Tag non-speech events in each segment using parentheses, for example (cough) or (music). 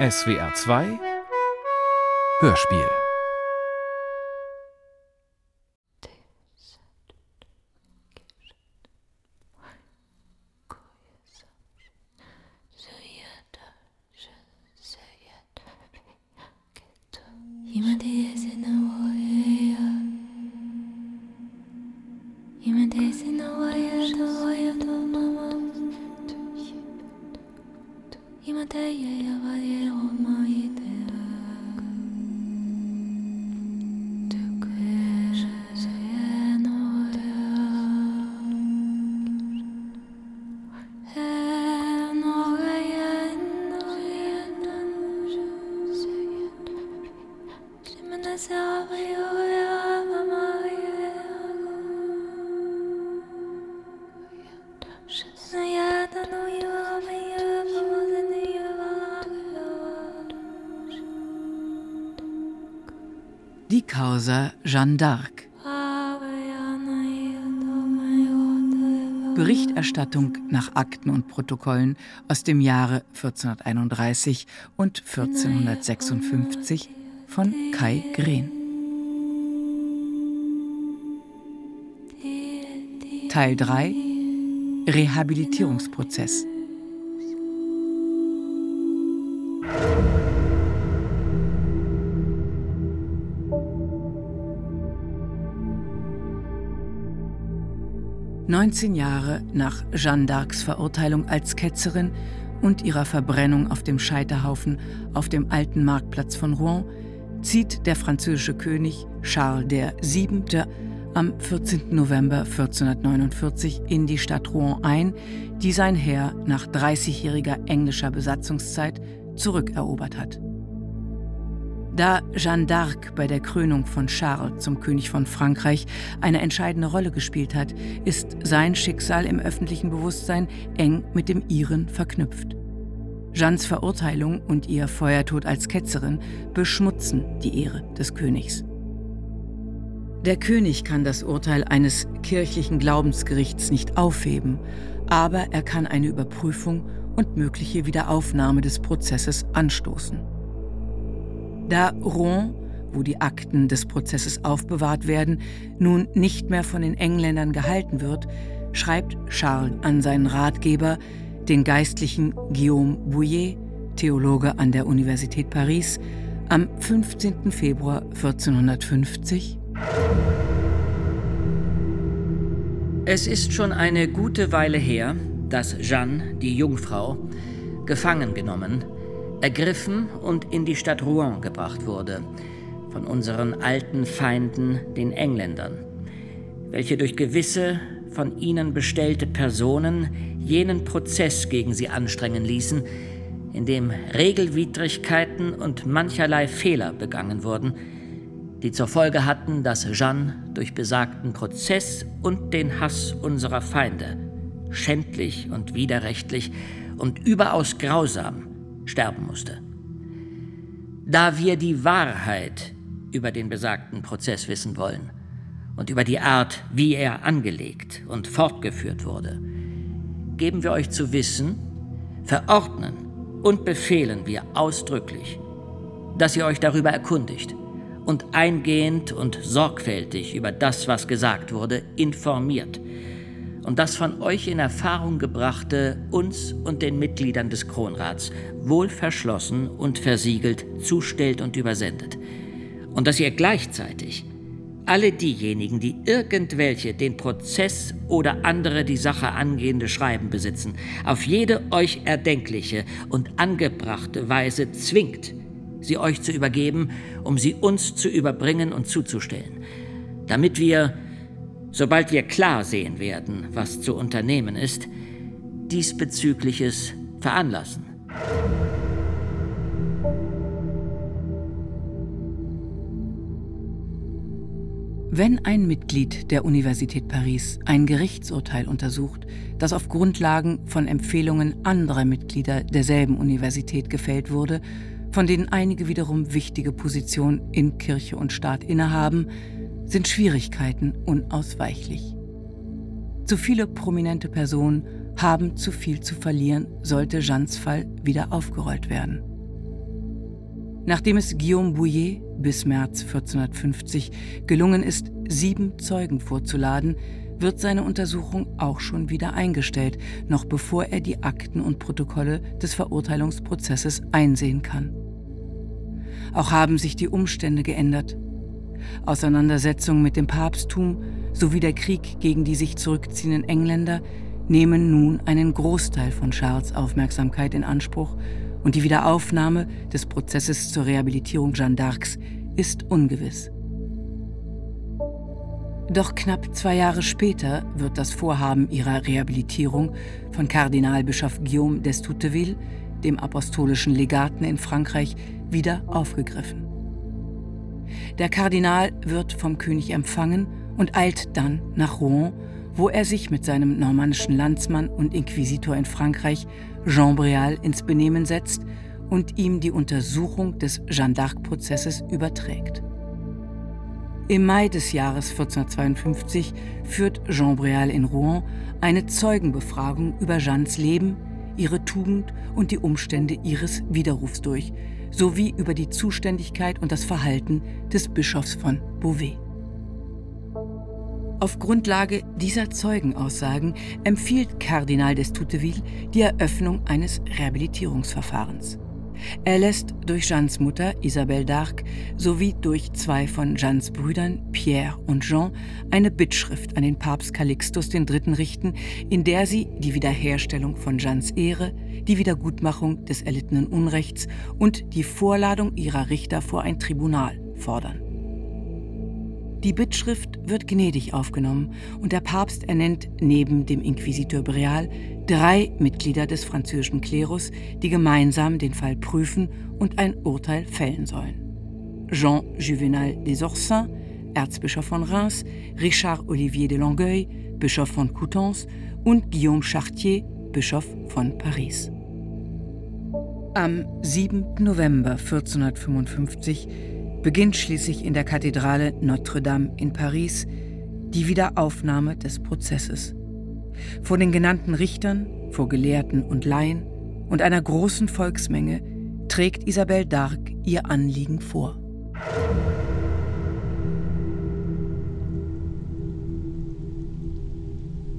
SWR 2 Hörspiel d'Arc. Berichterstattung nach Akten und Protokollen aus dem Jahre 1431 und 1456 von Kai Green. Teil 3 Rehabilitierungsprozess 19 Jahre nach Jeanne d'Arcs Verurteilung als Ketzerin und ihrer Verbrennung auf dem Scheiterhaufen auf dem alten Marktplatz von Rouen zieht der französische König Charles VII. am 14. November 1449 in die Stadt Rouen ein, die sein Heer nach 30-jähriger englischer Besatzungszeit zurückerobert hat. Da Jeanne d'Arc bei der Krönung von Charles zum König von Frankreich eine entscheidende Rolle gespielt hat, ist sein Schicksal im öffentlichen Bewusstsein eng mit dem ihren verknüpft. Jeannes Verurteilung und ihr Feuertod als Ketzerin beschmutzen die Ehre des Königs. Der König kann das Urteil eines kirchlichen Glaubensgerichts nicht aufheben, aber er kann eine Überprüfung und mögliche Wiederaufnahme des Prozesses anstoßen. Da Rouen, wo die Akten des Prozesses aufbewahrt werden, nun nicht mehr von den Engländern gehalten wird, schreibt Charles an seinen Ratgeber, den geistlichen Guillaume Bouillet, Theologe an der Universität Paris, am 15. Februar 1450 Es ist schon eine gute Weile her, dass Jeanne, die Jungfrau, gefangen genommen, ergriffen und in die Stadt Rouen gebracht wurde, von unseren alten Feinden, den Engländern, welche durch gewisse von ihnen bestellte Personen jenen Prozess gegen sie anstrengen ließen, in dem Regelwidrigkeiten und mancherlei Fehler begangen wurden, die zur Folge hatten, dass Jeanne durch besagten Prozess und den Hass unserer Feinde schändlich und widerrechtlich und überaus grausam sterben musste. Da wir die Wahrheit über den besagten Prozess wissen wollen und über die Art, wie er angelegt und fortgeführt wurde, geben wir euch zu wissen, verordnen und befehlen wir ausdrücklich, dass ihr euch darüber erkundigt und eingehend und sorgfältig über das, was gesagt wurde, informiert und das von euch in Erfahrung gebrachte uns und den Mitgliedern des Kronrats wohl verschlossen und versiegelt zustellt und übersendet. Und dass ihr gleichzeitig alle diejenigen, die irgendwelche den Prozess oder andere die Sache angehende Schreiben besitzen, auf jede euch erdenkliche und angebrachte Weise zwingt, sie euch zu übergeben, um sie uns zu überbringen und zuzustellen, damit wir sobald wir klar sehen werden, was zu unternehmen ist, diesbezügliches veranlassen. Wenn ein Mitglied der Universität Paris ein Gerichtsurteil untersucht, das auf Grundlagen von Empfehlungen anderer Mitglieder derselben Universität gefällt wurde, von denen einige wiederum wichtige Positionen in Kirche und Staat innehaben, sind Schwierigkeiten unausweichlich. Zu viele prominente Personen haben zu viel zu verlieren, sollte Jeans Fall wieder aufgerollt werden. Nachdem es Guillaume Bouillet bis März 1450 gelungen ist, sieben Zeugen vorzuladen, wird seine Untersuchung auch schon wieder eingestellt, noch bevor er die Akten und Protokolle des Verurteilungsprozesses einsehen kann. Auch haben sich die Umstände geändert. Auseinandersetzungen mit dem Papsttum sowie der Krieg gegen die sich zurückziehenden Engländer nehmen nun einen Großteil von Charles Aufmerksamkeit in Anspruch und die Wiederaufnahme des Prozesses zur Rehabilitierung Jeanne d'Arcs ist ungewiss. Doch knapp zwei Jahre später wird das Vorhaben ihrer Rehabilitierung von Kardinalbischof Guillaume d'Estouteville, dem apostolischen Legaten in Frankreich, wieder aufgegriffen. Der Kardinal wird vom König empfangen und eilt dann nach Rouen, wo er sich mit seinem normannischen Landsmann und Inquisitor in Frankreich, Jean Bréal, ins Benehmen setzt und ihm die Untersuchung des Jeanne d'Arc-Prozesses überträgt. Im Mai des Jahres 1452 führt Jean Bréal in Rouen eine Zeugenbefragung über Jeannes Leben, ihre Tugend und die Umstände ihres Widerrufs durch, sowie über die Zuständigkeit und das Verhalten des Bischofs von Beauvais. Auf Grundlage dieser Zeugenaussagen empfiehlt Kardinal d'Estouteville die Eröffnung eines Rehabilitierungsverfahrens. Er lässt durch Jeannes Mutter Isabelle d'Arc sowie durch zwei von Jeannes Brüdern Pierre und Jean eine Bittschrift an den Papst Calixtus III. richten, in der sie die Wiederherstellung von Jeannes Ehre, die Wiedergutmachung des erlittenen Unrechts und die Vorladung ihrer Richter vor ein Tribunal fordern. Die Bittschrift wird gnädig aufgenommen und der Papst ernennt neben dem Inquisiteur Breal drei Mitglieder des französischen Klerus, die gemeinsam den Fall prüfen und ein Urteil fällen sollen. Jean Juvenal des Orsins, Erzbischof von Reims, Richard Olivier de Longueuil, Bischof von Coutances und Guillaume Chartier, Bischof von Paris. Am 7. November 1455 beginnt schließlich in der Kathedrale Notre-Dame in Paris die Wiederaufnahme des Prozesses. Vor den genannten Richtern, vor Gelehrten und Laien und einer großen Volksmenge trägt Isabelle d'Arc ihr Anliegen vor.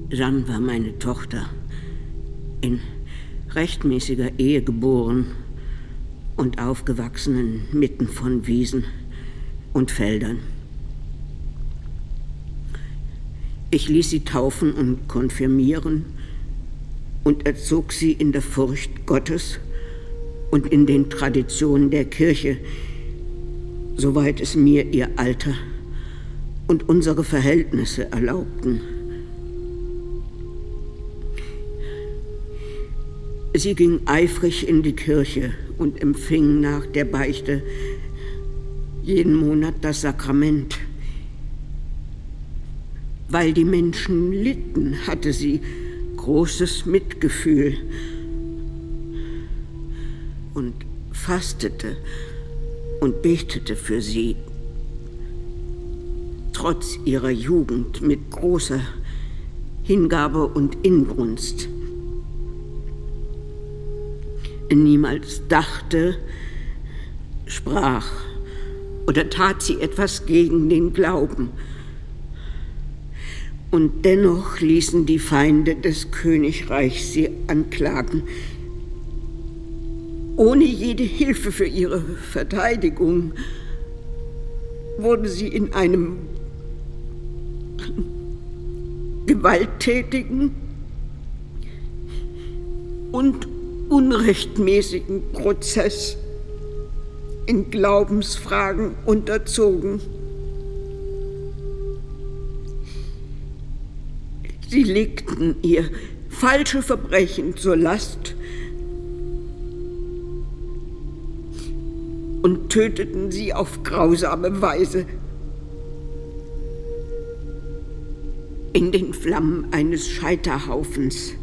Jeanne war meine Tochter, in rechtmäßiger Ehe geboren und aufgewachsen inmitten von Wiesen und Feldern. Ich ließ sie taufen und konfirmieren und erzog sie in der Furcht Gottes und in den Traditionen der Kirche, soweit es mir ihr Alter und unsere Verhältnisse erlaubten. Sie ging eifrig in die Kirche und empfing nach der Beichte jeden Monat das Sakrament. Weil die Menschen litten, hatte sie großes Mitgefühl und fastete und betete für sie, trotz ihrer Jugend mit großer Hingabe und Inbrunst niemals dachte, sprach oder tat sie etwas gegen den Glauben. Und dennoch ließen die Feinde des Königreichs sie anklagen, ohne jede Hilfe für ihre Verteidigung wurde sie in einem gewalttätigen und unrechtmäßigen Prozess in Glaubensfragen unterzogen. Sie legten ihr falsche Verbrechen zur Last und töteten sie auf grausame Weise. In den Flammen eines Scheiterhaufens.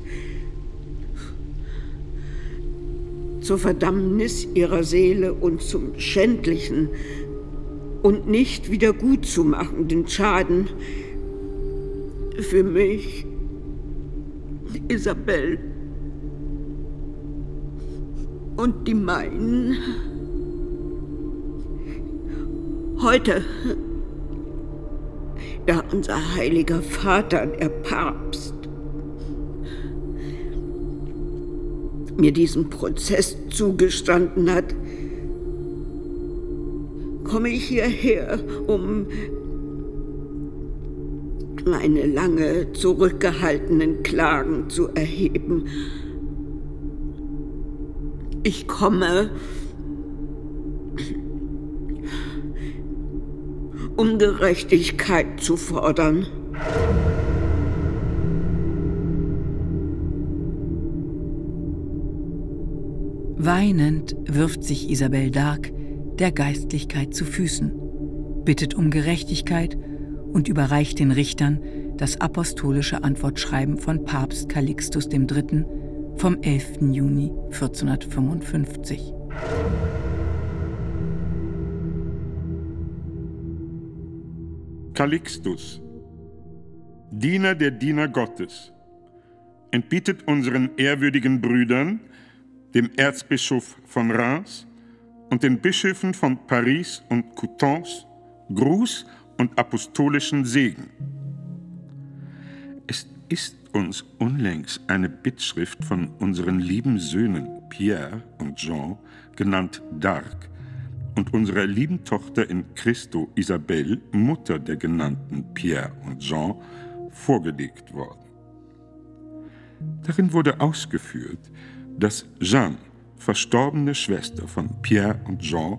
Zur Verdammnis ihrer Seele und zum schändlichen und nicht wieder gutzumachenden Schaden für mich, Isabel und die meinen. Heute, da unser heiliger Vater, der Papst, mir diesen Prozess zugestanden hat, komme ich hierher, um meine lange zurückgehaltenen Klagen zu erheben. Ich komme, um Gerechtigkeit zu fordern. Weinend wirft sich Isabel Dark der Geistlichkeit zu Füßen, bittet um Gerechtigkeit und überreicht den Richtern das apostolische Antwortschreiben von Papst Calixtus III. vom 11. Juni 1455. Calixtus, Diener der Diener Gottes, entbietet unseren ehrwürdigen Brüdern, dem Erzbischof von Reims und den Bischöfen von Paris und Coutances Gruß und apostolischen Segen. Es ist uns unlängst eine Bittschrift von unseren lieben Söhnen Pierre und Jean, genannt Dark, und unserer lieben Tochter in Christo Isabelle, Mutter der genannten Pierre und Jean, vorgelegt worden. Darin wurde ausgeführt, dass Jeanne, verstorbene Schwester von Pierre und Jean,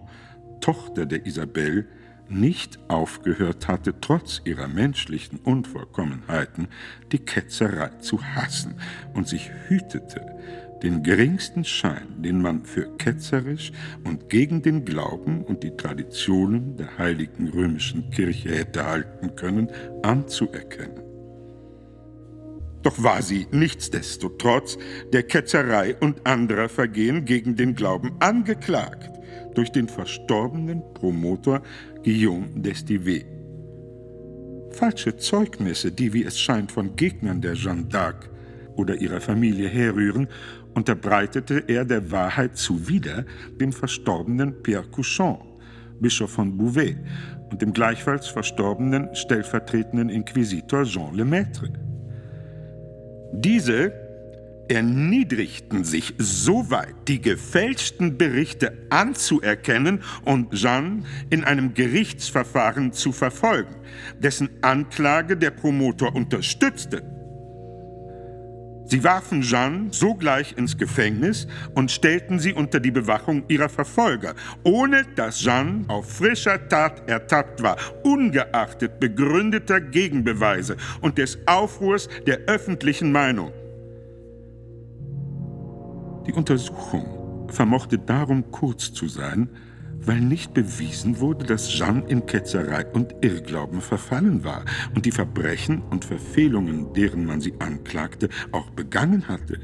Tochter der Isabelle, nicht aufgehört hatte, trotz ihrer menschlichen Unvollkommenheiten die Ketzerei zu hassen und sich hütete, den geringsten Schein, den man für ketzerisch und gegen den Glauben und die Traditionen der heiligen römischen Kirche hätte halten können, anzuerkennen. Doch war sie nichtsdestotrotz der Ketzerei und anderer Vergehen gegen den Glauben angeklagt durch den verstorbenen Promotor Guillaume d'Estivée. Falsche Zeugnisse, die, wie es scheint, von Gegnern der Jeanne d'Arc oder ihrer Familie herrühren, unterbreitete er der Wahrheit zuwider dem verstorbenen Pierre Couchon, Bischof von Bouvet, und dem gleichfalls verstorbenen stellvertretenden Inquisitor Jean Lemaitre. Diese erniedrigten sich so weit, die gefälschten Berichte anzuerkennen und Jeanne in einem Gerichtsverfahren zu verfolgen, dessen Anklage der Promotor unterstützte. Sie warfen Jeanne sogleich ins Gefängnis und stellten sie unter die Bewachung ihrer Verfolger, ohne dass Jeanne auf frischer Tat ertappt war, ungeachtet begründeter Gegenbeweise und des Aufruhrs der öffentlichen Meinung. Die Untersuchung vermochte darum kurz zu sein, weil nicht bewiesen wurde, dass Jeanne in Ketzerei und Irrglauben verfallen war und die Verbrechen und Verfehlungen, deren man sie anklagte, auch begangen hatte.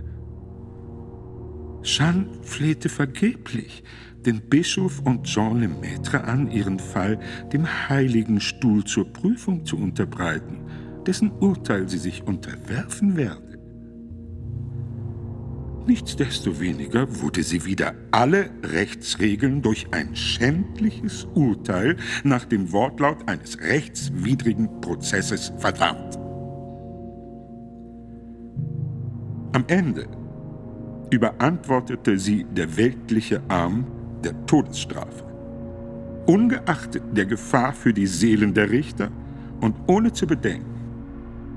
Jeanne flehte vergeblich den Bischof und Jean Lemaitre an, ihren Fall dem Heiligen Stuhl zur Prüfung zu unterbreiten, dessen Urteil sie sich unterwerfen werde. Nichtsdestoweniger wurde sie wieder alle Rechtsregeln durch ein schändliches Urteil nach dem Wortlaut eines rechtswidrigen Prozesses verdammt. Am Ende überantwortete sie der weltliche Arm der Todesstrafe. Ungeachtet der Gefahr für die Seelen der Richter und ohne zu bedenken,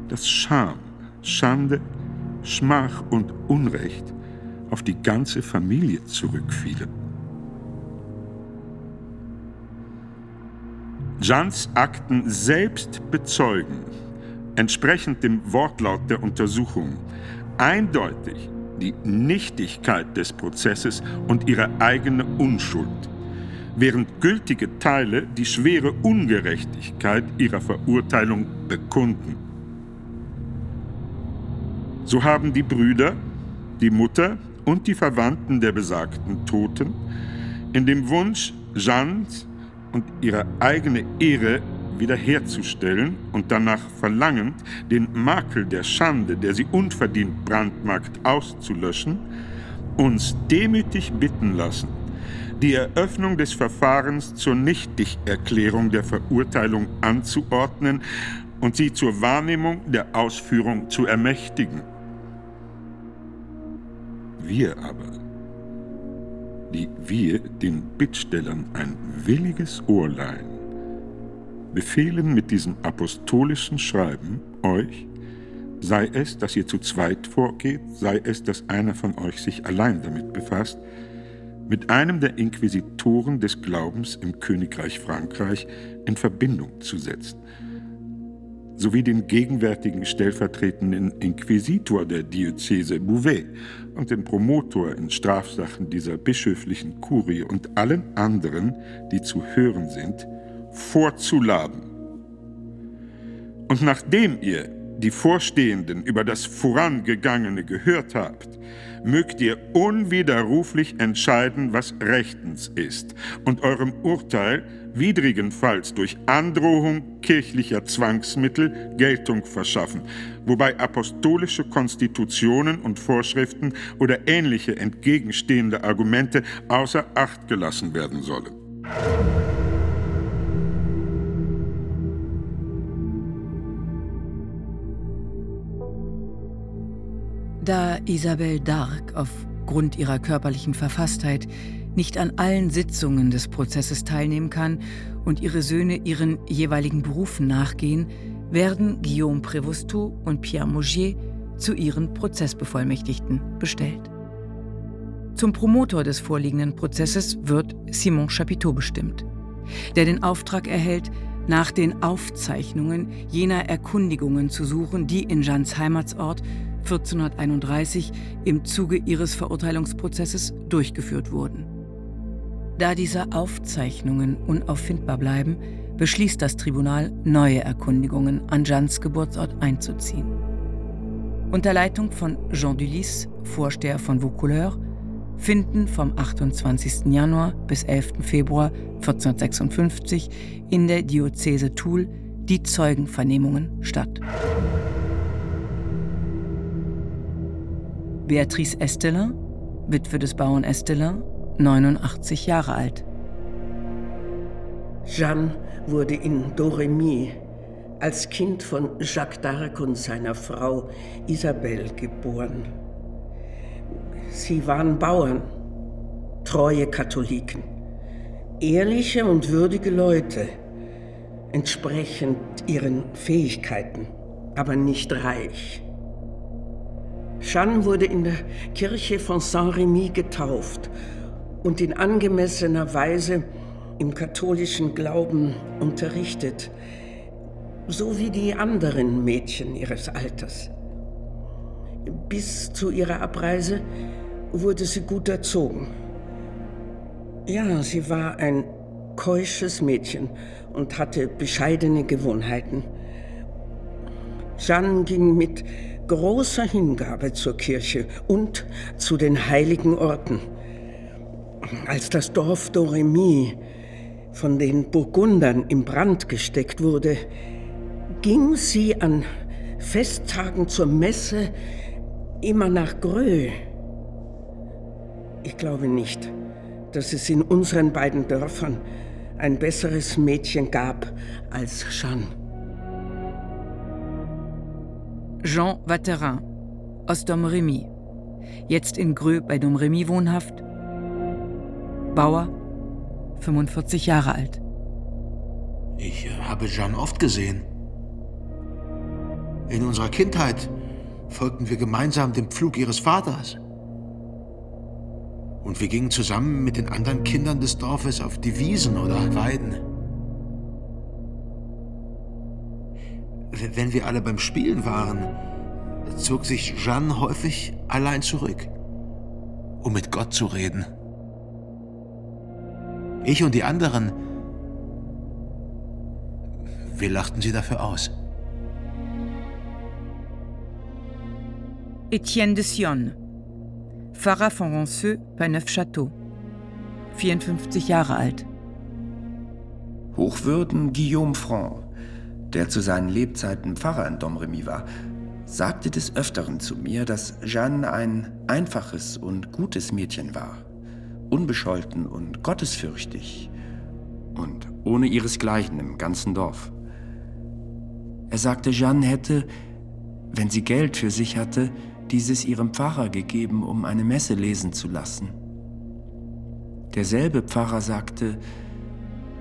dass Scham, Schande, Schmach und Unrecht auf die ganze Familie zurückfielen. Jeans Akten selbst bezeugen, entsprechend dem Wortlaut der Untersuchung, eindeutig die Nichtigkeit des Prozesses und ihre eigene Unschuld, während gültige Teile die schwere Ungerechtigkeit ihrer Verurteilung bekunden. So haben die Brüder, die Mutter und die Verwandten der besagten Toten in dem Wunsch, Jeannes und ihre eigene Ehre wiederherzustellen und danach verlangend, den Makel der Schande, der sie unverdient brandmarkt, auszulöschen, uns demütig bitten lassen, die Eröffnung des Verfahrens zur Nichtigerklärung der Verurteilung anzuordnen und sie zur Wahrnehmung der Ausführung zu ermächtigen. Wir aber, die wir den Bittstellern ein williges Ohr leihen, befehlen mit diesem apostolischen Schreiben euch, sei es, dass ihr zu zweit vorgeht, sei es, dass einer von euch sich allein damit befasst, mit einem der Inquisitoren des Glaubens im Königreich Frankreich in Verbindung zu setzen, sowie den gegenwärtigen stellvertretenden Inquisitor der Diözese Bouvet und den Promotor in Strafsachen dieser bischöflichen Kurie und allen anderen, die zu hören sind, vorzuladen. Und nachdem ihr die Vorstehenden über das Vorangegangene gehört habt, mögt ihr unwiderruflich entscheiden, was rechtens ist und eurem Urteil widrigenfalls durch Androhung kirchlicher Zwangsmittel Geltung verschaffen, wobei apostolische Konstitutionen und Vorschriften oder ähnliche entgegenstehende Argumente außer Acht gelassen werden sollen. Da Isabelle d'Arc aufgrund ihrer körperlichen Verfasstheit nicht an allen Sitzungen des Prozesses teilnehmen kann und ihre Söhne ihren jeweiligen Berufen nachgehen, werden Guillaume Prévost und Pierre Maugier zu ihren Prozessbevollmächtigten bestellt. Zum Promotor des vorliegenden Prozesses wird Simon Chapiteau bestimmt, der den Auftrag erhält, nach den Aufzeichnungen jener Erkundigungen zu suchen, die in Jeannes Heimatsort 1431 im Zuge ihres Verurteilungsprozesses durchgeführt wurden. Da diese Aufzeichnungen unauffindbar bleiben, beschließt das Tribunal, neue Erkundigungen an Jeannes Geburtsort einzuziehen. Unter Leitung von Jean Dulys, Vorsteher von Vaucouleurs, finden vom 28. Januar bis 11. Februar 1456 in der Diözese Toul die Zeugenvernehmungen statt. Beatrice Esteller, Witwe des Bauern Esteller, 89 Jahre alt. Jeanne wurde in Doremy als Kind von Jacques d'Arc und seiner Frau Isabelle geboren. Sie waren Bauern, treue Katholiken, ehrliche und würdige Leute, entsprechend ihren Fähigkeiten, aber nicht reich. Jeanne wurde in der Kirche von Saint-Rémy getauft und in angemessener Weise im katholischen Glauben unterrichtet, so wie die anderen Mädchen ihres Alters. Bis zu ihrer Abreise wurde sie gut erzogen. Ja, sie war ein keusches Mädchen und hatte bescheidene Gewohnheiten. Jeanne ging mit großer Hingabe zur Kirche und zu den heiligen Orten. Als das Dorf Doremy von den Burgundern in Brand gesteckt wurde, ging sie an Festtagen zur Messe immer nach Grö. Ich glaube nicht, dass es in unseren beiden Dörfern ein besseres Mädchen gab als Jeanne. Jean Watterin aus Domremy, jetzt in Grö bei Domremy wohnhaft. Bauer, 45 Jahre alt. Ich äh, habe Jeanne oft gesehen. In unserer Kindheit folgten wir gemeinsam dem Pflug ihres Vaters. Und wir gingen zusammen mit den anderen Kindern des Dorfes auf die Wiesen oder Weiden. Wenn wir alle beim Spielen waren, zog sich Jeanne häufig allein zurück, um mit Gott zu reden. Ich und die anderen, wir lachten sie dafür aus. Etienne de Sion, Pfarrer von Ronceux bei Neufchâteau, 54 Jahre alt. Hochwürden Guillaume Franc, der zu seinen Lebzeiten Pfarrer in Domremy war, sagte des Öfteren zu mir, dass Jeanne ein einfaches und gutes Mädchen war unbescholten und gottesfürchtig und ohne ihresgleichen im ganzen Dorf. Er sagte, Jeanne hätte, wenn sie Geld für sich hatte, dieses ihrem Pfarrer gegeben, um eine Messe lesen zu lassen. Derselbe Pfarrer sagte,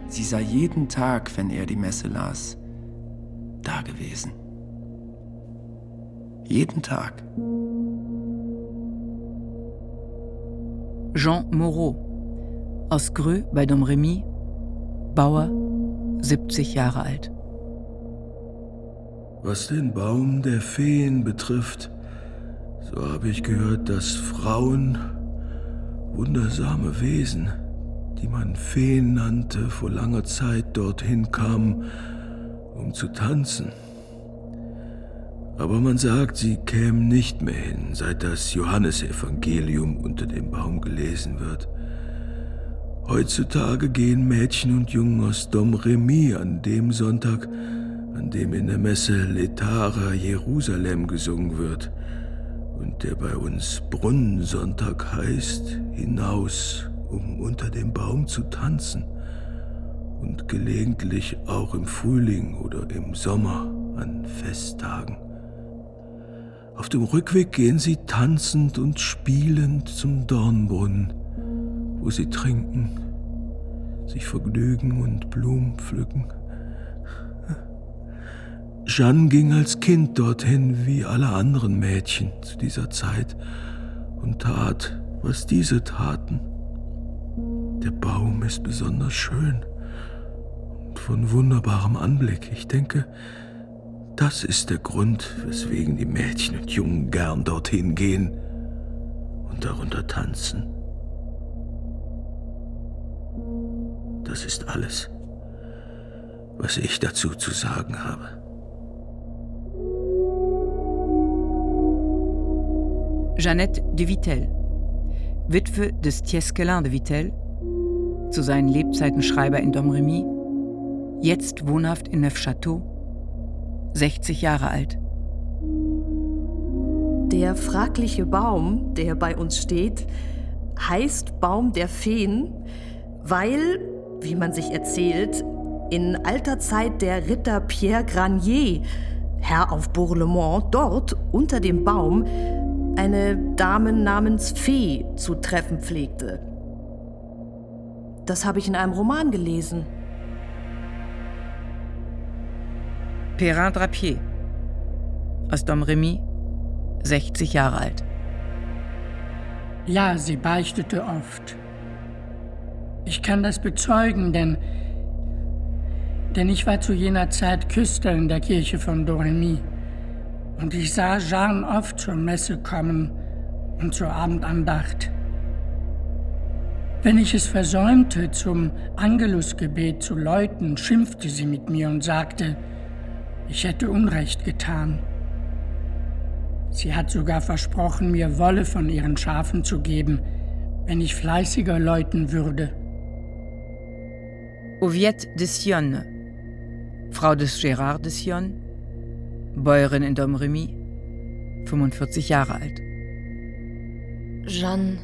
sie sei jeden Tag, wenn er die Messe las, da gewesen. Jeden Tag. Jean Moreau aus Greux bei Domremy, Bauer, 70 Jahre alt. Was den Baum der Feen betrifft, so habe ich gehört, dass Frauen, wundersame Wesen, die man Feen nannte, vor langer Zeit dorthin kamen, um zu tanzen. Aber man sagt, sie kämen nicht mehr hin, seit das Johannesevangelium unter dem Baum gelesen wird. Heutzutage gehen Mädchen und Jungen aus Dom Remy an dem Sonntag, an dem in der Messe Letara Jerusalem gesungen wird und der bei uns Brunnensonntag heißt, hinaus, um unter dem Baum zu tanzen und gelegentlich auch im Frühling oder im Sommer an Festtagen. Auf dem Rückweg gehen sie tanzend und spielend zum Dornbrunnen, wo sie trinken, sich vergnügen und Blumen pflücken. Jeanne ging als Kind dorthin wie alle anderen Mädchen zu dieser Zeit und tat, was diese taten. Der Baum ist besonders schön von wunderbarem Anblick. Ich denke, das ist der Grund, weswegen die Mädchen und Jungen gern dorthin gehen und darunter tanzen. Das ist alles, was ich dazu zu sagen habe. Jeannette de Vittel, Witwe des Tieskelin de Vittel, zu seinen Lebzeiten Schreiber in Domremy, jetzt wohnhaft in Neufchâteau, 60 Jahre alt. Der fragliche Baum, der bei uns steht, heißt Baum der Feen, weil, wie man sich erzählt, in alter Zeit der Ritter Pierre Granier, Herr auf Bourlemont, dort unter dem Baum eine Dame namens Fee zu treffen pflegte. Das habe ich in einem Roman gelesen. Perrin Drapier aus Domremy, 60 Jahre alt. Ja, sie beichtete oft. Ich kann das bezeugen, denn, denn ich war zu jener Zeit Küster in der Kirche von Doremy. Und ich sah Jean oft zur Messe kommen und zur Abendandacht. Wenn ich es versäumte, zum Angelusgebet zu läuten, schimpfte sie mit mir und sagte, ich hätte Unrecht getan. Sie hat sogar versprochen, mir Wolle von ihren Schafen zu geben, wenn ich fleißiger läuten würde. Oviette de Sionne, Frau des Gérard de Sionne, Bäuerin in Domremy, 45 Jahre alt. Jeanne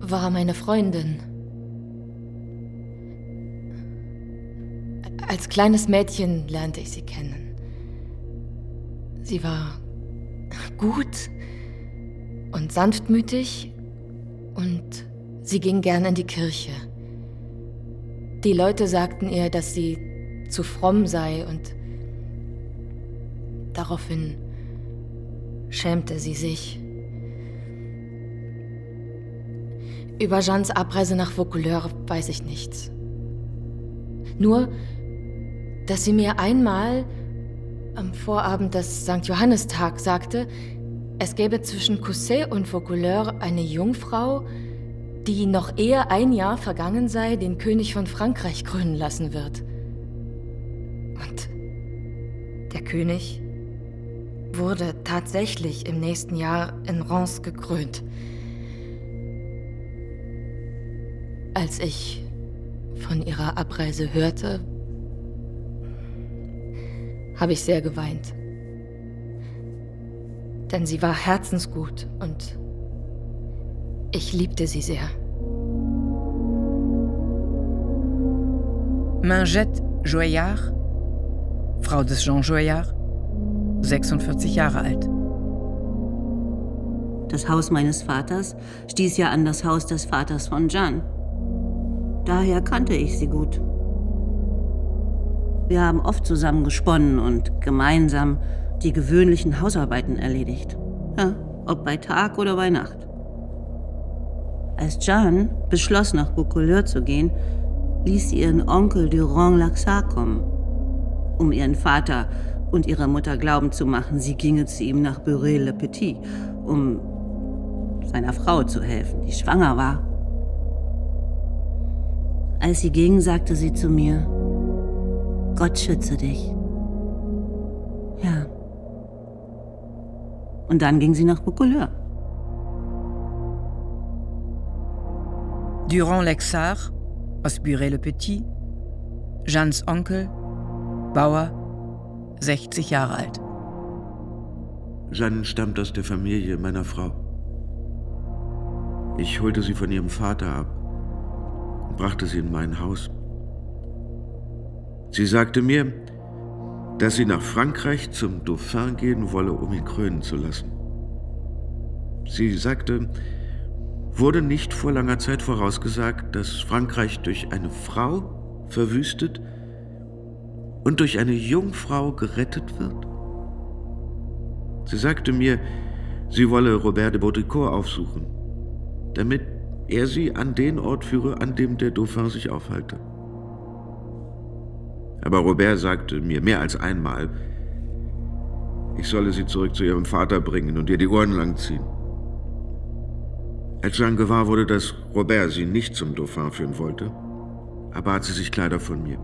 war meine Freundin. Als kleines Mädchen lernte ich sie kennen. Sie war gut und sanftmütig und sie ging gern in die Kirche. Die Leute sagten ihr, dass sie zu fromm sei und Daraufhin schämte sie sich. Über Jeans Abreise nach Vaucouleur weiß ich nichts. Nur, dass sie mir einmal am Vorabend des St. Johannistag sagte, es gäbe zwischen Cousset und Vaucouleur eine Jungfrau, die noch ehe ein Jahr vergangen sei, den König von Frankreich krönen lassen wird. Und der König wurde tatsächlich im nächsten Jahr in Reims gekrönt. Als ich von ihrer Abreise hörte, habe ich sehr geweint. Denn sie war herzensgut und Ich liebte sie sehr. Mingette Joyard, Frau des Jean Joyard, 46 Jahre alt. Das Haus meines Vaters stieß ja an das Haus des Vaters von Jeanne. Daher kannte ich sie gut. Wir haben oft zusammen gesponnen und gemeinsam die gewöhnlichen Hausarbeiten erledigt. Ja, ob bei Tag oder bei Nacht. Als Jeanne beschloss, nach Beaucouleur zu gehen, ließ sie ihren Onkel Durand Laxar kommen, um ihren Vater und ihrer Mutter glauben zu machen, sie ginge zu ihm nach Bureil-le-Petit, um seiner Frau zu helfen, die schwanger war. Als sie ging, sagte sie zu mir, Gott schütze dich. Ja. Und dann ging sie nach Beaucouleur. Durand Lexard aus Buret-le-Petit, Jeannes Onkel, Bauer, 60 Jahre alt. Jeanne stammt aus der Familie meiner Frau. Ich holte sie von ihrem Vater ab und brachte sie in mein Haus. Sie sagte mir, dass sie nach Frankreich zum Dauphin gehen wolle, um ihn krönen zu lassen. Sie sagte, wurde nicht vor langer Zeit vorausgesagt, dass Frankreich durch eine Frau verwüstet und durch eine Jungfrau gerettet wird? Sie sagte mir, sie wolle Robert de Baudricourt aufsuchen, damit er sie an den Ort führe, an dem der Dauphin sich aufhalte. Aber Robert sagte mir mehr als einmal, ich solle sie zurück zu ihrem Vater bringen und ihr die Ohren langziehen. Als Jeanne gewahr wurde, dass Robert sie nicht zum Dauphin führen wollte, erbat sie sich Kleider von mir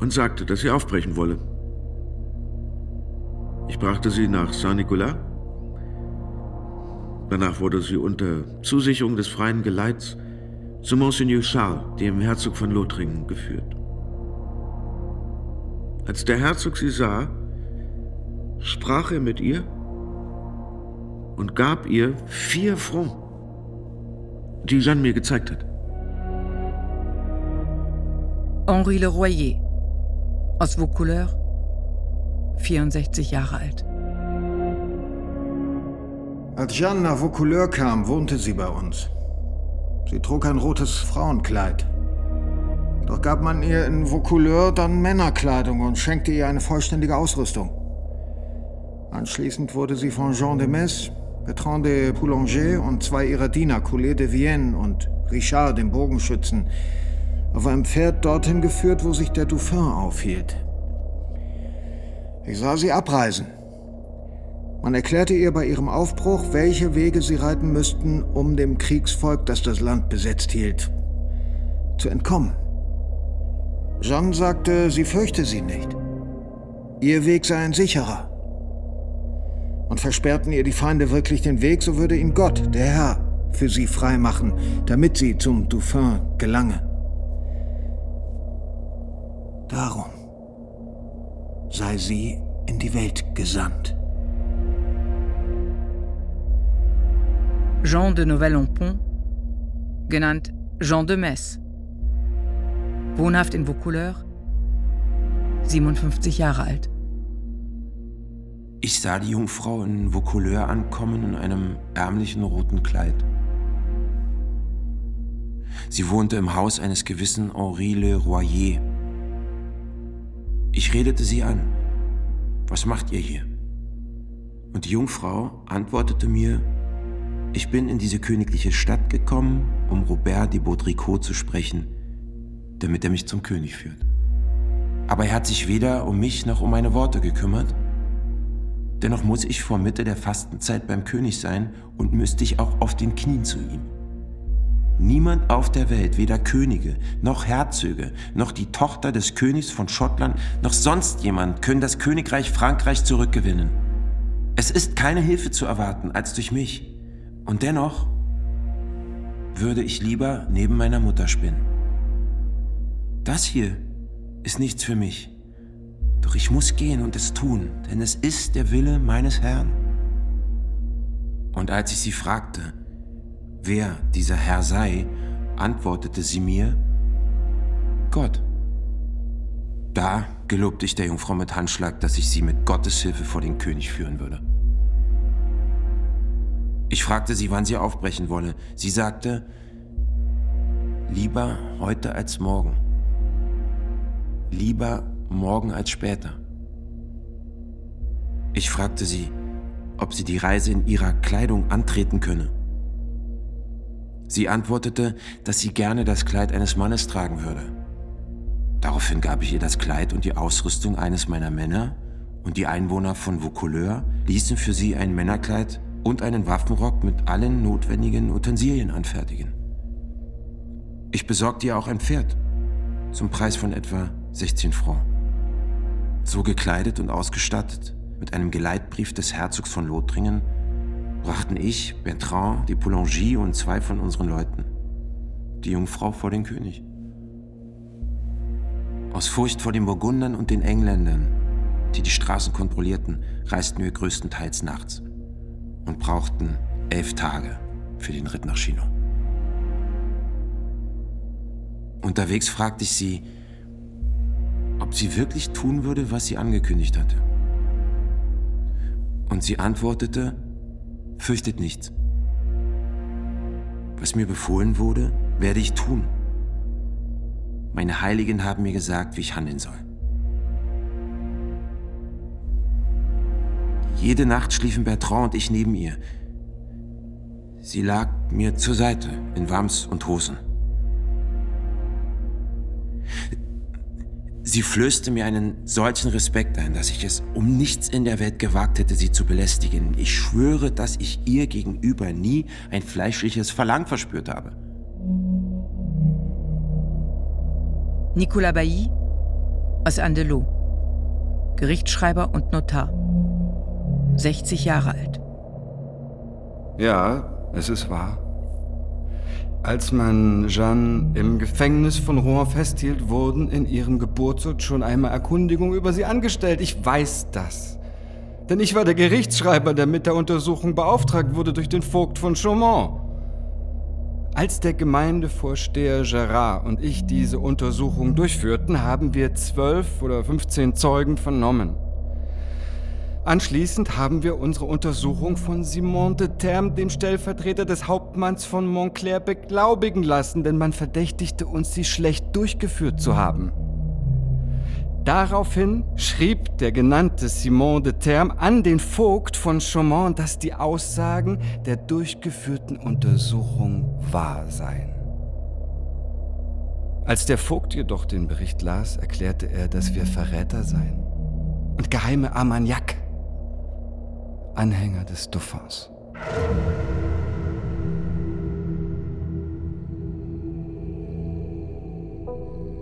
und sagte, dass sie aufbrechen wolle. Ich brachte sie nach Saint-Nicolas. Danach wurde sie unter Zusicherung des freien Geleits zu Monseigneur Charles, dem Herzog von Lothringen, geführt. Als der Herzog sie sah, sprach er mit ihr und gab ihr vier Francs, die Jeanne mir gezeigt hat. Henri Le Royer aus Vaucouleur, 64 Jahre alt. Als Jeanne nach Vaucouleur kam, wohnte sie bei uns. Sie trug ein rotes Frauenkleid. Doch gab man ihr in Vaucouleur dann Männerkleidung und schenkte ihr eine vollständige Ausrüstung. Anschließend wurde sie von Jean de Metz, Bertrand de Poulanger und zwei ihrer Diener, Coulet de Vienne und Richard, dem Bogenschützen, auf einem Pferd dorthin geführt, wo sich der Dauphin aufhielt. Ich sah sie abreisen. Man erklärte ihr bei ihrem Aufbruch, welche Wege sie reiten müssten, um dem Kriegsvolk, das das Land besetzt hielt, zu entkommen. Jeanne sagte, sie fürchte sie nicht. Ihr Weg sei ein sicherer. Und versperrten ihr die Feinde wirklich den Weg, so würde ihn Gott, der Herr, für sie freimachen, damit sie zum Dauphin gelange. Darum sei sie in die Welt gesandt. Jean de Novelle-en-Pont, genannt Jean de Metz. Wohnhaft in Vaucouleur, 57 Jahre alt. Ich sah die Jungfrau in Vaucouleur ankommen in einem ärmlichen roten Kleid. Sie wohnte im Haus eines gewissen Henri Le Royer. Ich redete sie an. Was macht ihr hier? Und die Jungfrau antwortete mir, ich bin in diese königliche Stadt gekommen, um Robert de Baudricourt zu sprechen, damit er mich zum König führt. Aber er hat sich weder um mich noch um meine Worte gekümmert Dennoch muss ich vor Mitte der Fastenzeit beim König sein und müsste ich auch auf den Knien zu ihm. Niemand auf der Welt, weder Könige, noch Herzöge, noch die Tochter des Königs von Schottland, noch sonst jemand können das Königreich Frankreich zurückgewinnen. Es ist keine Hilfe zu erwarten als durch mich. Und dennoch würde ich lieber neben meiner Mutter spinnen. Das hier ist nichts für mich. Doch ich muss gehen und es tun, denn es ist der Wille meines Herrn. Und als ich sie fragte, wer dieser Herr sei, antwortete sie mir, Gott. Da gelobte ich der Jungfrau mit Handschlag, dass ich sie mit Gottes Hilfe vor den König führen würde. Ich fragte sie, wann sie aufbrechen wolle. Sie sagte, lieber heute als morgen. Lieber morgen als später. Ich fragte sie, ob sie die Reise in ihrer Kleidung antreten könne. Sie antwortete, dass sie gerne das Kleid eines Mannes tragen würde. Daraufhin gab ich ihr das Kleid und die Ausrüstung eines meiner Männer und die Einwohner von Vaucouleur ließen für sie ein Männerkleid und einen Waffenrock mit allen notwendigen Utensilien anfertigen. Ich besorgte ihr auch ein Pferd zum Preis von etwa 16 Francs. So gekleidet und ausgestattet mit einem Geleitbrief des Herzogs von Lothringen brachten ich, Bertrand, die Poulangie und zwei von unseren Leuten die Jungfrau vor den König. Aus Furcht vor den Burgundern und den Engländern, die die Straßen kontrollierten, reisten wir größtenteils nachts und brauchten elf Tage für den Ritt nach Chinon. Unterwegs fragte ich sie, ob sie wirklich tun würde, was sie angekündigt hatte. Und sie antwortete, fürchtet nichts. Was mir befohlen wurde, werde ich tun. Meine Heiligen haben mir gesagt, wie ich handeln soll. Jede Nacht schliefen Bertrand und ich neben ihr. Sie lag mir zur Seite in Wams und Hosen. Sie flößte mir einen solchen Respekt ein, dass ich es um nichts in der Welt gewagt hätte, sie zu belästigen. Ich schwöre, dass ich ihr gegenüber nie ein fleischliches Verlangen verspürt habe. Nicolas Bailly aus Andelot, Gerichtsschreiber und Notar, 60 Jahre alt. Ja, es ist wahr. Als man Jeanne im Gefängnis von Rouen festhielt, wurden in ihrem Geburtsort schon einmal Erkundigungen über sie angestellt. Ich weiß das. Denn ich war der Gerichtsschreiber, der mit der Untersuchung beauftragt wurde durch den Vogt von Chaumont. Als der Gemeindevorsteher Gerard und ich diese Untersuchung durchführten, haben wir zwölf oder 15 Zeugen vernommen. Anschließend haben wir unsere Untersuchung von Simon de Terme, dem Stellvertreter des Hauptmanns von Montclair, beglaubigen lassen, denn man verdächtigte uns, sie schlecht durchgeführt zu haben. Daraufhin schrieb der genannte Simon de Terme an den Vogt von Chaumont, dass die Aussagen der durchgeführten Untersuchung wahr seien. Als der Vogt jedoch den Bericht las, erklärte er, dass wir Verräter seien und geheime Armagnac Anhänger des Dauphins.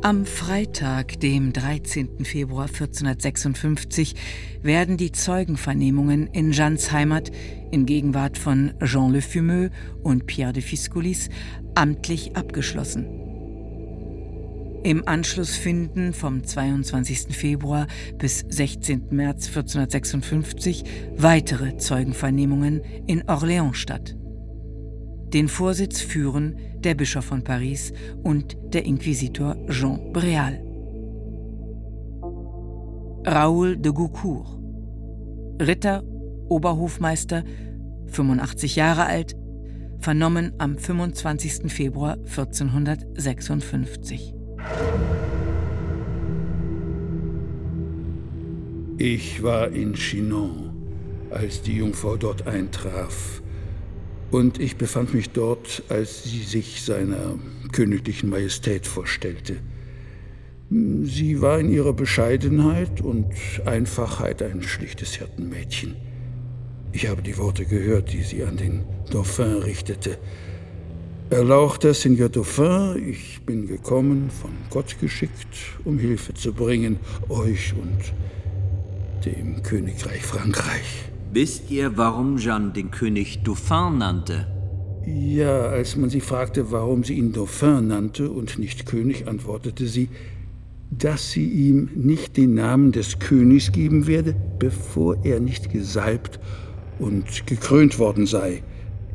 Am Freitag, dem 13. Februar 1456, werden die Zeugenvernehmungen in Jeannes Heimat in Gegenwart von Jean Le Fumeux und Pierre de Fisculis amtlich abgeschlossen. Im Anschluss finden vom 22. Februar bis 16. März 1456 weitere Zeugenvernehmungen in Orléans statt. Den Vorsitz führen der Bischof von Paris und der Inquisitor Jean Breal. Raoul de Goucourt, Ritter, Oberhofmeister, 85 Jahre alt, vernommen am 25. Februar 1456. Ich war in Chinon, als die Jungfrau dort eintraf. Und ich befand mich dort, als sie sich seiner königlichen Majestät vorstellte. Sie war in ihrer Bescheidenheit und Einfachheit ein schlichtes Hirtenmädchen. Ich habe die Worte gehört, die sie an den Dauphin richtete. Erlauchter Seigneur Dauphin, ich bin gekommen, von Gott geschickt, um Hilfe zu bringen, euch und dem Königreich Frankreich. Wisst ihr, warum Jeanne den König Dauphin nannte? Ja, als man sie fragte, warum sie ihn Dauphin nannte und nicht König, antwortete sie, dass sie ihm nicht den Namen des Königs geben werde, bevor er nicht gesalbt und gekrönt worden sei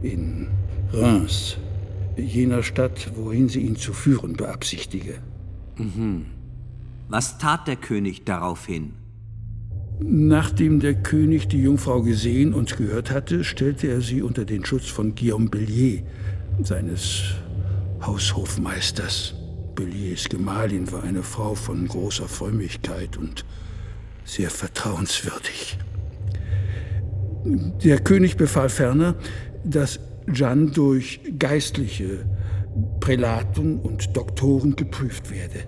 in Reims, jener Stadt, wohin sie ihn zu führen beabsichtige. Mhm. Was tat der König daraufhin? Nachdem der König die Jungfrau gesehen und gehört hatte, stellte er sie unter den Schutz von Guillaume Bellier, seines Haushofmeisters. Belliers Gemahlin war eine Frau von großer Frömmigkeit und sehr vertrauenswürdig. Der König befahl ferner, dass Jeanne durch Geistliche, Prälaten und Doktoren geprüft werde,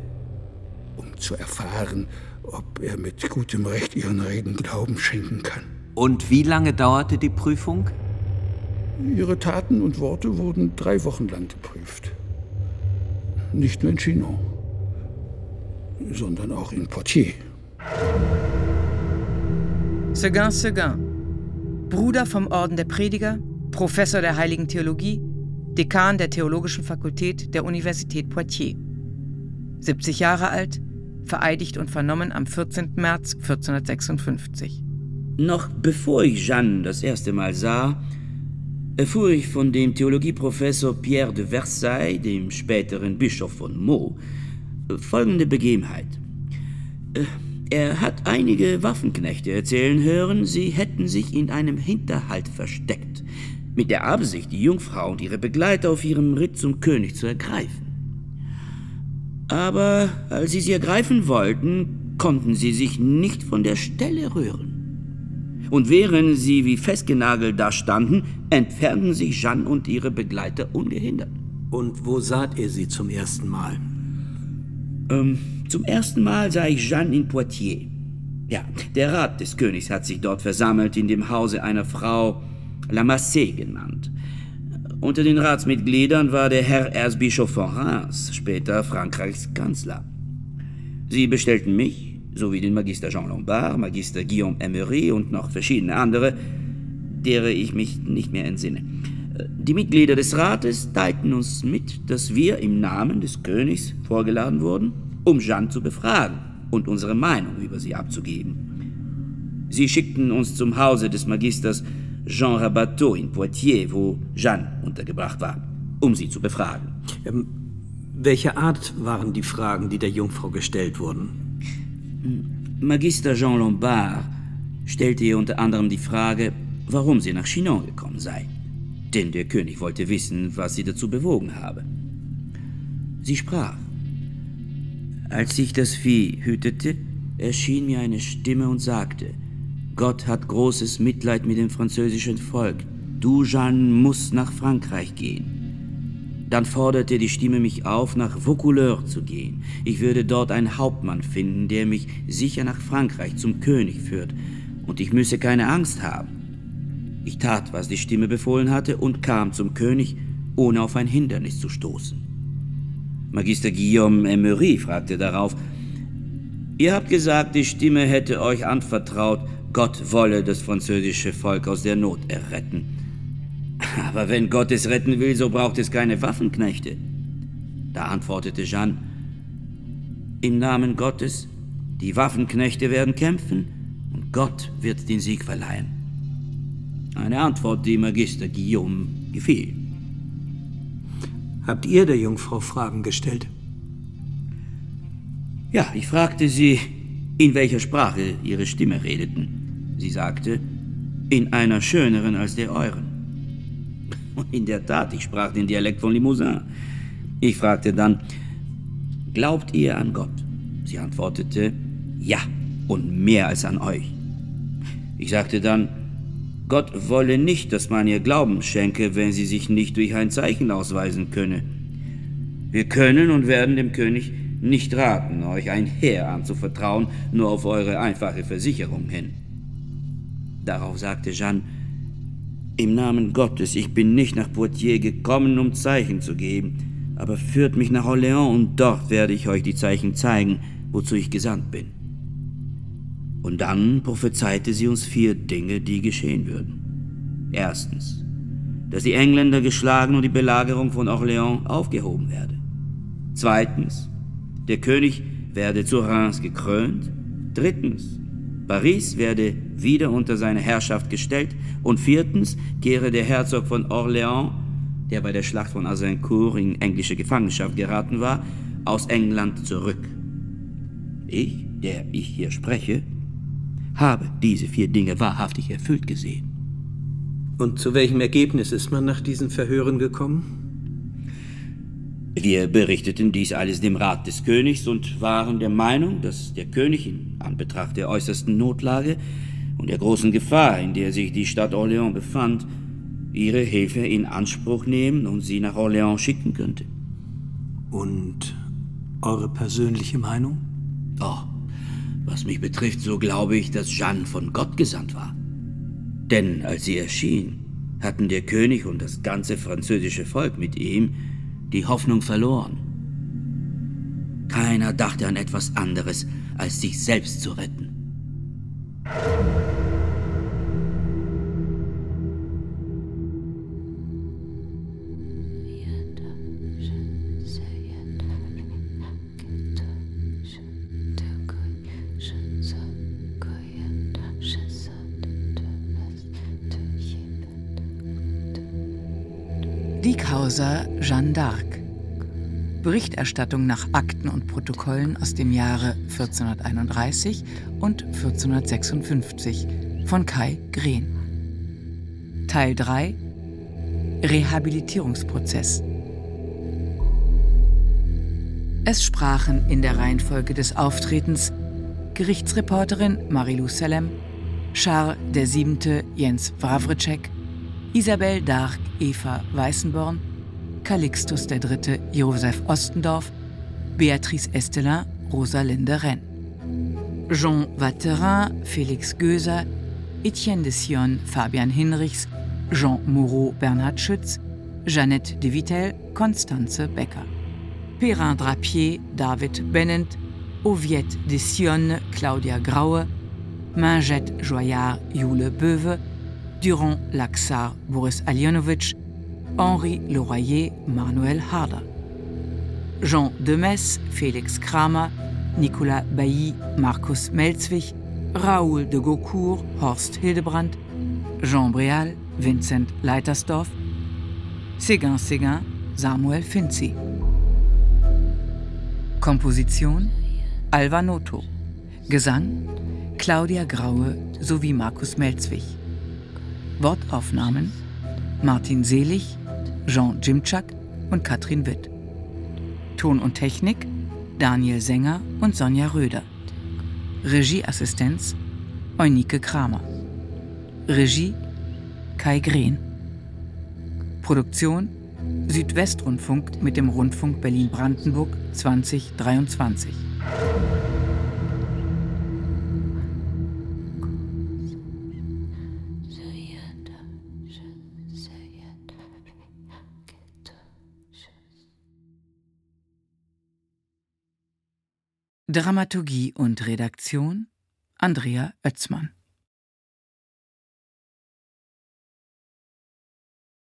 um zu erfahren, ob er mit gutem Recht ihren Reden Glauben schenken kann. Und wie lange dauerte die Prüfung? Ihre Taten und Worte wurden drei Wochen lang geprüft. Nicht nur in Chinon, sondern auch in Poitiers. Seguin Seguin, Bruder vom Orden der Prediger, Professor der Heiligen Theologie, Dekan der Theologischen Fakultät der Universität Poitiers. 70 Jahre alt, vereidigt und vernommen am 14. März 1456. Noch bevor ich Jeanne das erste Mal sah, erfuhr ich von dem Theologieprofessor Pierre de Versailles, dem späteren Bischof von Meaux, folgende Begebenheit. Äh, er hat einige Waffenknechte erzählen hören, sie hätten sich in einem Hinterhalt versteckt, mit der Absicht, die Jungfrau und ihre Begleiter auf ihrem Ritt zum König zu ergreifen. Aber als sie sie ergreifen wollten, konnten sie sich nicht von der Stelle rühren. Und während sie wie festgenagelt da standen, entfernten sich Jeanne und ihre Begleiter ungehindert. Und wo saht ihr sie zum ersten Mal? Ähm, zum ersten Mal sah ich Jeanne in Poitiers. Ja, der Rat des Königs hat sich dort versammelt in dem Hause einer Frau Lamassé genannt. Unter den Ratsmitgliedern war der Herr Erzbischof von Reims, später Frankreichs Kanzler. Sie bestellten mich, sowie den Magister Jean Lombard, Magister Guillaume Emery und noch verschiedene andere, derer ich mich nicht mehr entsinne. Die Mitglieder des Rates teilten uns mit, dass wir im Namen des Königs vorgeladen wurden, um Jeanne zu befragen und unsere Meinung über sie abzugeben. Sie schickten uns zum Hause des Magisters Jean Rabateau in Poitiers, wo Jeanne untergebracht war, um sie zu befragen. Ähm, welche Art waren die Fragen, die der Jungfrau gestellt wurden? Magister Jean Lombard stellte ihr unter anderem die Frage, warum sie nach Chinon gekommen sei. Denn der König wollte wissen, was sie dazu bewogen habe. Sie sprach. Als ich das Vieh hütete, erschien mir eine Stimme und sagte, Gott hat großes Mitleid mit dem französischen Volk. Du, Jeanne, musst nach Frankreich gehen. Dann forderte die Stimme mich auf, nach Vaucouleurs zu gehen. Ich würde dort einen Hauptmann finden, der mich sicher nach Frankreich zum König führt, und ich müsse keine Angst haben. Ich tat, was die Stimme befohlen hatte, und kam zum König, ohne auf ein Hindernis zu stoßen. Magister Guillaume Emery fragte darauf, Ihr habt gesagt, die Stimme hätte euch anvertraut, Gott wolle das französische Volk aus der Not erretten. Aber wenn Gott es retten will, so braucht es keine Waffenknechte. Da antwortete Jeanne, im Namen Gottes, die Waffenknechte werden kämpfen und Gott wird den Sieg verleihen. Eine Antwort, die Magister Guillaume gefiel. Habt ihr der Jungfrau Fragen gestellt? Ja, ich fragte sie, in welcher Sprache ihre Stimme redeten. Sie sagte, in einer schöneren als der euren. (laughs) In der Tat, ich sprach den Dialekt von Limousin. Ich fragte dann, glaubt ihr an Gott? Sie antwortete, ja, und mehr als an euch. Ich sagte dann, Gott wolle nicht, dass man ihr Glauben schenke, wenn sie sich nicht durch ein Zeichen ausweisen könne. Wir können und werden dem König nicht raten, euch ein Heer anzuvertrauen, nur auf eure einfache Versicherung hin. Darauf sagte Jeanne, im Namen Gottes, ich bin nicht nach Poitiers gekommen, um Zeichen zu geben, aber führt mich nach Orléans und dort werde ich euch die Zeichen zeigen, wozu ich gesandt bin. Und dann prophezeite sie uns vier Dinge, die geschehen würden. Erstens, dass die Engländer geschlagen und die Belagerung von Orléans aufgehoben werde. Zweitens, der König werde zu Reims gekrönt. Drittens, Paris werde wieder unter seine Herrschaft gestellt und viertens kehre der Herzog von Orléans, der bei der Schlacht von Azincourt in englische Gefangenschaft geraten war, aus England zurück. Ich, der ich hier spreche, habe diese vier Dinge wahrhaftig erfüllt gesehen. Und zu welchem Ergebnis ist man nach diesen Verhören gekommen? Wir berichteten dies alles dem Rat des Königs und waren der Meinung, dass der König in Anbetracht der äußersten Notlage und der großen Gefahr, in der sich die Stadt Orléans befand, ihre Hilfe in Anspruch nehmen und sie nach Orléans schicken könnte. Und eure persönliche Meinung? Oh, was mich betrifft, so glaube ich, dass Jeanne von Gott gesandt war. Denn als sie erschien, hatten der König und das ganze französische Volk mit ihm die Hoffnung verloren. Keiner dachte an etwas anderes, als sich selbst zu retten. Jeanne d'Arc. Berichterstattung nach Akten und Protokollen aus dem Jahre 1431 und 1456 von Kai Green. Teil 3 Rehabilitierungsprozess. Es sprachen in der Reihenfolge des Auftretens Gerichtsreporterin Marilou Selem, Charles Siebente Jens Wawritschek, Isabel Dark Eva Weißenborn, Calixtus III. Josef Ostendorf, Beatrice Estelin Rosalinde Renn. Jean Watterin, Félix Göser, Etienne de Sion, Fabian Hinrichs, Jean Moreau, Bernhard Schütz, Jeannette de Vittel, Constanze Becker. Perrin Drapier, David Bennent, Oviette de Sion, Claudia Graue, Mingette Joyard, Jule Böwe, Durand Laxar, Boris Alionovitch, Henri Leroyer, Manuel Harder. Jean Demes, Felix Kramer, Nicolas Bailly, Markus Melzwig, Raoul de Gaucourt, Horst Hildebrand, Jean Breal, Vincent Leitersdorf, Séguin Séguin, Samuel Finzi. Komposition Alva Noto. Gesang Claudia Graue sowie Markus Melzwig. Wortaufnahmen Martin Selig, Jean Jimczak und Katrin Witt. Ton und Technik Daniel Sänger und Sonja Röder. Regieassistenz Eunike Kramer. Regie Kai Green. Produktion Südwestrundfunk mit dem Rundfunk Berlin-Brandenburg 2023. Dramaturgie und Redaktion Andrea Oetzmann